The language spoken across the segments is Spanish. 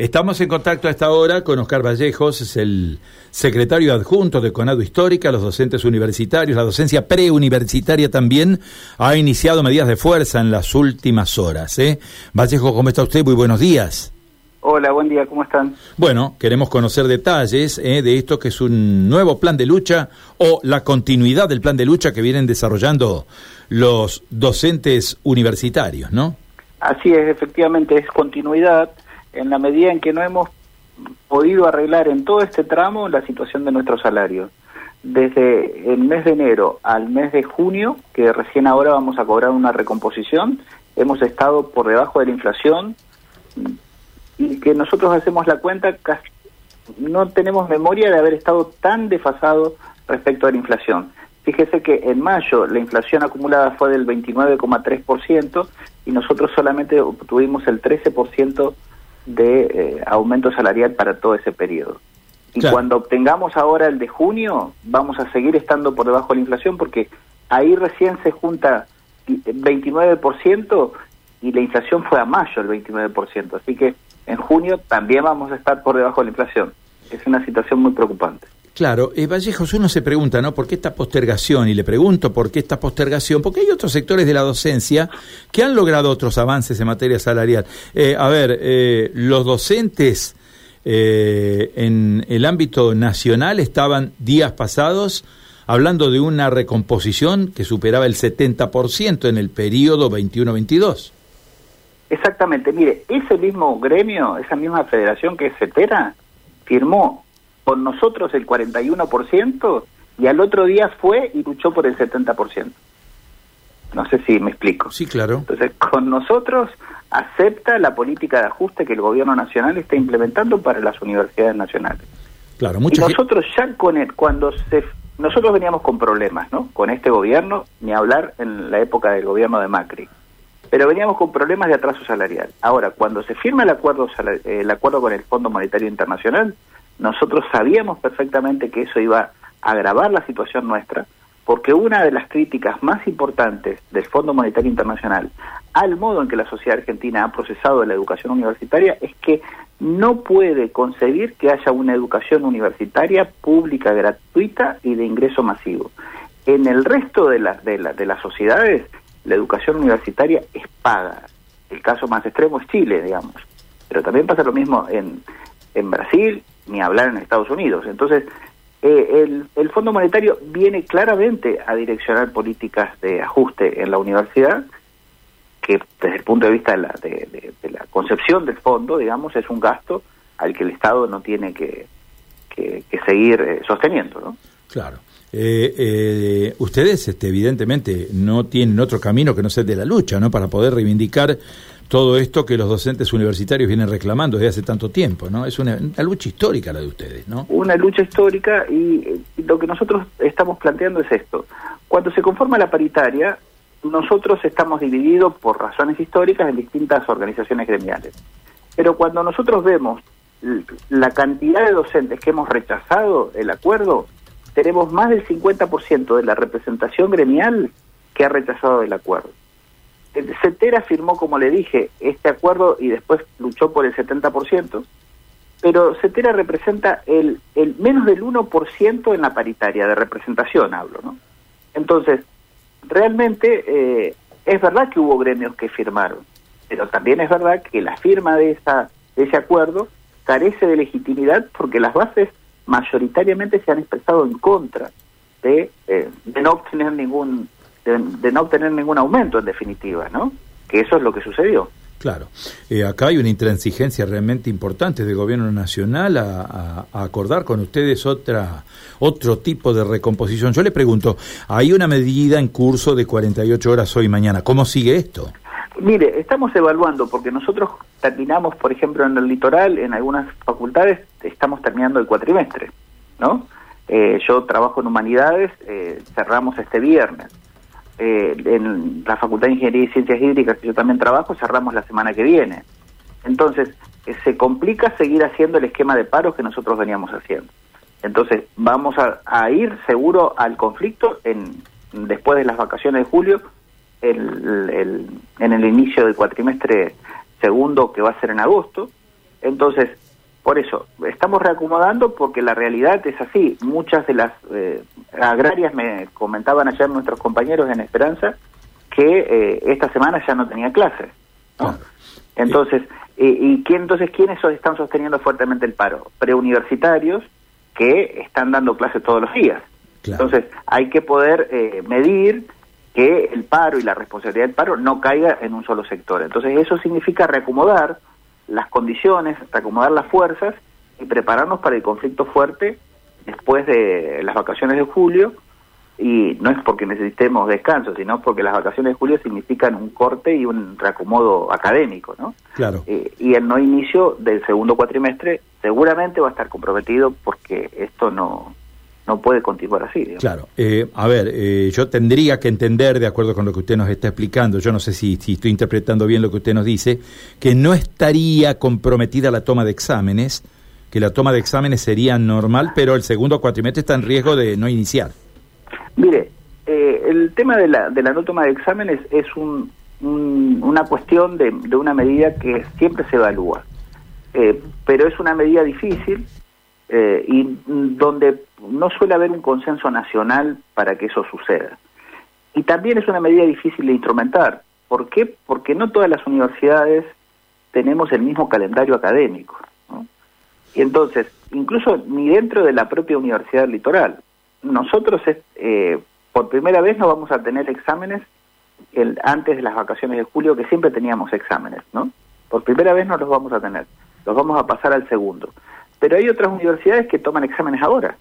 Estamos en contacto a esta hora con Oscar Vallejos, es el secretario adjunto de Conado Histórica, los docentes universitarios, la docencia preuniversitaria también ha iniciado medidas de fuerza en las últimas horas. ¿eh? Vallejo, ¿cómo está usted? Muy buenos días. Hola, buen día, ¿cómo están? Bueno, queremos conocer detalles ¿eh? de esto que es un nuevo plan de lucha o la continuidad del plan de lucha que vienen desarrollando los docentes universitarios, ¿no? Así es, efectivamente, es continuidad en la medida en que no hemos podido arreglar en todo este tramo la situación de nuestros salarios. Desde el mes de enero al mes de junio, que recién ahora vamos a cobrar una recomposición, hemos estado por debajo de la inflación y que nosotros hacemos la cuenta, no tenemos memoria de haber estado tan desfasado respecto a la inflación. Fíjese que en mayo la inflación acumulada fue del 29,3% y nosotros solamente obtuvimos el 13% de eh, aumento salarial para todo ese periodo. Y cuando obtengamos ahora el de junio, vamos a seguir estando por debajo de la inflación porque ahí recién se junta 29% y la inflación fue a mayo el 29%. Así que en junio también vamos a estar por debajo de la inflación. Es una situación muy preocupante. Claro, Vallejos, uno se pregunta, ¿no? ¿Por qué esta postergación? Y le pregunto por qué esta postergación, porque hay otros sectores de la docencia que han logrado otros avances en materia salarial. Eh, a ver, eh, los docentes eh, en el ámbito nacional estaban días pasados hablando de una recomposición que superaba el 70% en el periodo 21-22. Exactamente, mire, ese mismo gremio, esa misma federación que es CETERA, firmó con nosotros el 41% y al otro día fue y luchó por el 70%. No sé si me explico. Sí, claro. Entonces, con nosotros acepta la política de ajuste que el gobierno nacional está implementando para las universidades nacionales. Claro, y nosotros ya con el, cuando se nosotros veníamos con problemas, ¿no? Con este gobierno, ni hablar en la época del gobierno de Macri. Pero veníamos con problemas de atraso salarial. Ahora, cuando se firma el acuerdo el acuerdo con el Fondo Monetario Internacional, nosotros sabíamos perfectamente que eso iba a agravar la situación nuestra, porque una de las críticas más importantes del Fondo Monetario Internacional al modo en que la sociedad argentina ha procesado la educación universitaria es que no puede concebir que haya una educación universitaria pública, gratuita y de ingreso masivo. En el resto de, las de, de las sociedades, la educación universitaria es paga. El caso más extremo es Chile, digamos. Pero también pasa lo mismo en, en Brasil, ni hablar en Estados Unidos. Entonces, eh, el, el, Fondo Monetario viene claramente a direccionar políticas de ajuste en la universidad, que desde el punto de vista de la, de, la concepción del fondo, digamos, es un gasto al que el Estado no tiene que, que, seguir eh, sosteniendo. ¿no? Claro. Eh, eh, ustedes, este, evidentemente, no tienen otro camino que no ser de la lucha, ¿no? Para poder reivindicar todo esto que los docentes universitarios vienen reclamando desde hace tanto tiempo, ¿no? Es una, lucha histórica la de ustedes, ¿no? Una lucha histórica y, lo que nosotros estamos planteando es esto. Cuando se conforma la paritaria, nosotros estamos divididos por razones históricas en distintas organizaciones gremiales. Pero cuando nosotros vemos la cantidad de docentes que hemos rechazado el acuerdo, tenemos más del 50% de la representación gremial que ha rechazado el acuerdo. CETERA firmó, como le dije, este acuerdo y después luchó por el 70%, pero CETERA representa el, el menos del 1% en la paritaria, de representación hablo, ¿no? Entonces, realmente eh, es verdad que hubo gremios que firmaron, pero también es verdad que la firma de, esa, de ese acuerdo carece de legitimidad porque las bases mayoritariamente se han expresado en contra de, eh, de no obtener ningún de, no obtener ningún aumento en definitiva, ¿no? Que eso es lo que sucedió. Claro, eh, acá hay una intransigencia realmente importante del gobierno nacional a, acordar con ustedes otra otro tipo de recomposición. Yo le pregunto, hay una medida en curso de 48 horas hoy y mañana. ¿Cómo sigue esto? Mire, estamos evaluando porque nosotros terminamos, por ejemplo, en el litoral, en algunas facultades estamos terminando el cuatrimestre, ¿no? Eh, yo trabajo en humanidades, eh, cerramos este viernes eh, en la Facultad de Ingeniería y Ciencias Hídricas, que yo también trabajo, cerramos la semana que viene. Entonces, eh, se complica seguir haciendo el esquema de paros que nosotros veníamos haciendo. Entonces, vamos a, ir seguro al conflicto en, después de las vacaciones de julio, el, en el inicio del cuatrimestre segundo, que va a ser en agosto, Entonces, por eso, estamos reacomodando porque la realidad es así. Muchas de las eh, agrarias me comentaban ayer nuestros compañeros en Esperanza que eh, esta semana ya no tenía clases. Entonces, ¿y quién, entonces quiénes están sosteniendo fuertemente el paro? Preuniversitarios que están dando clases todos los días. Entonces, hay que poder eh, medir que el paro y la responsabilidad del paro no caiga en un solo sector. Entonces, eso significa reacomodar las condiciones, reacomodar las fuerzas y prepararnos para el conflicto fuerte después de las vacaciones de julio. Y no es porque necesitemos descanso, sino porque las vacaciones de julio significan un corte y un reacomodo académico, ¿no? Claro. Eh, y el no inicio del segundo cuatrimestre seguramente va a estar comprometido porque esto no, no puede continuar así. Claro. Eh, a ver, eh, yo tendría que entender, de acuerdo con lo que usted nos está explicando, yo no sé si, si, estoy interpretando bien lo que usted nos dice, que no estaría comprometida la toma de exámenes, que la toma de exámenes sería normal, pero el segundo cuatrimestre está en riesgo de no iniciar. Mire, eh, el tema de la, de la no toma de exámenes es un, una cuestión de, de, una medida que siempre se evalúa, pero es una medida difícil eh, y donde no suele haber un consenso nacional para que eso suceda. Y también es una medida difícil de instrumentar. ¿Por qué? Porque no todas las universidades tenemos el mismo calendario académico. Y entonces, incluso ni dentro de la propia Universidad Litoral, nosotros eh, por primera vez no vamos a tener exámenes antes de las vacaciones de julio, que siempre teníamos exámenes, ¿no? Por primera vez no los vamos a tener, los vamos a pasar al segundo. Pero hay otras universidades que toman exámenes ahora.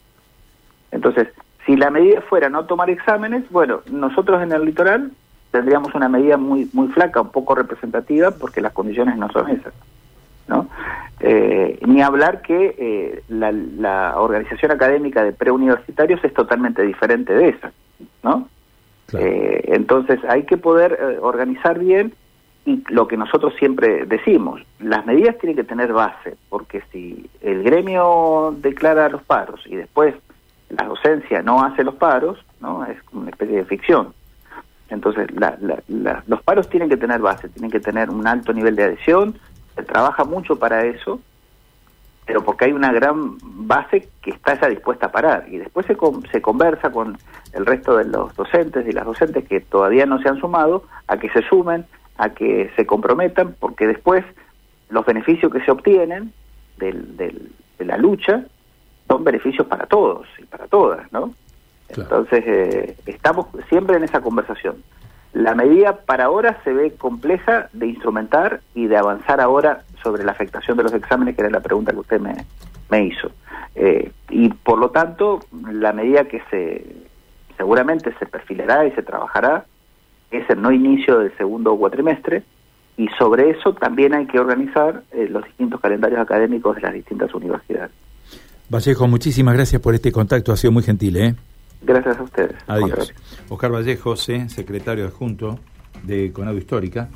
Entonces, si la medida fuera no tomar exámenes, bueno, nosotros en el litoral tendríamos una medida muy muy flaca, un poco representativa, porque las condiciones no son esas. ¿no? Eh, ni hablar que eh, la, organización académica de preuniversitarios es totalmente diferente de esa. ¿no? Eh, entonces hay que poder organizar bien y lo que nosotros siempre decimos, las medidas tienen que tener base, porque si el gremio declara los paros y después la docencia no hace los paros, no es una especie de ficción. Entonces, los paros tienen que tener base, tienen que tener un alto nivel de adhesión, se trabaja mucho para eso, pero porque hay una gran base que está ya dispuesta a parar. Y después se, se conversa con el resto de los docentes y las docentes que todavía no se han sumado a que se sumen, a que se comprometan, porque después los beneficios que se obtienen del, de la lucha son beneficios para todos y para todas, ¿no? Entonces, eh, estamos siempre en esa conversación. La medida para ahora se ve compleja de instrumentar y de avanzar ahora sobre la afectación de los exámenes, que era la pregunta que usted me, me hizo. Eh, y por lo tanto, la medida que se seguramente se perfilará y se trabajará es el no inicio del segundo cuatrimestre, y sobre eso también hay que organizar eh, los distintos calendarios académicos de las distintas universidades. Vallejo, muchísimas gracias por este contacto, ha sido muy gentil. ¿eh? Gracias a ustedes. Adiós. Oscar Vallejo, secretario adjunto de Conado Histórica.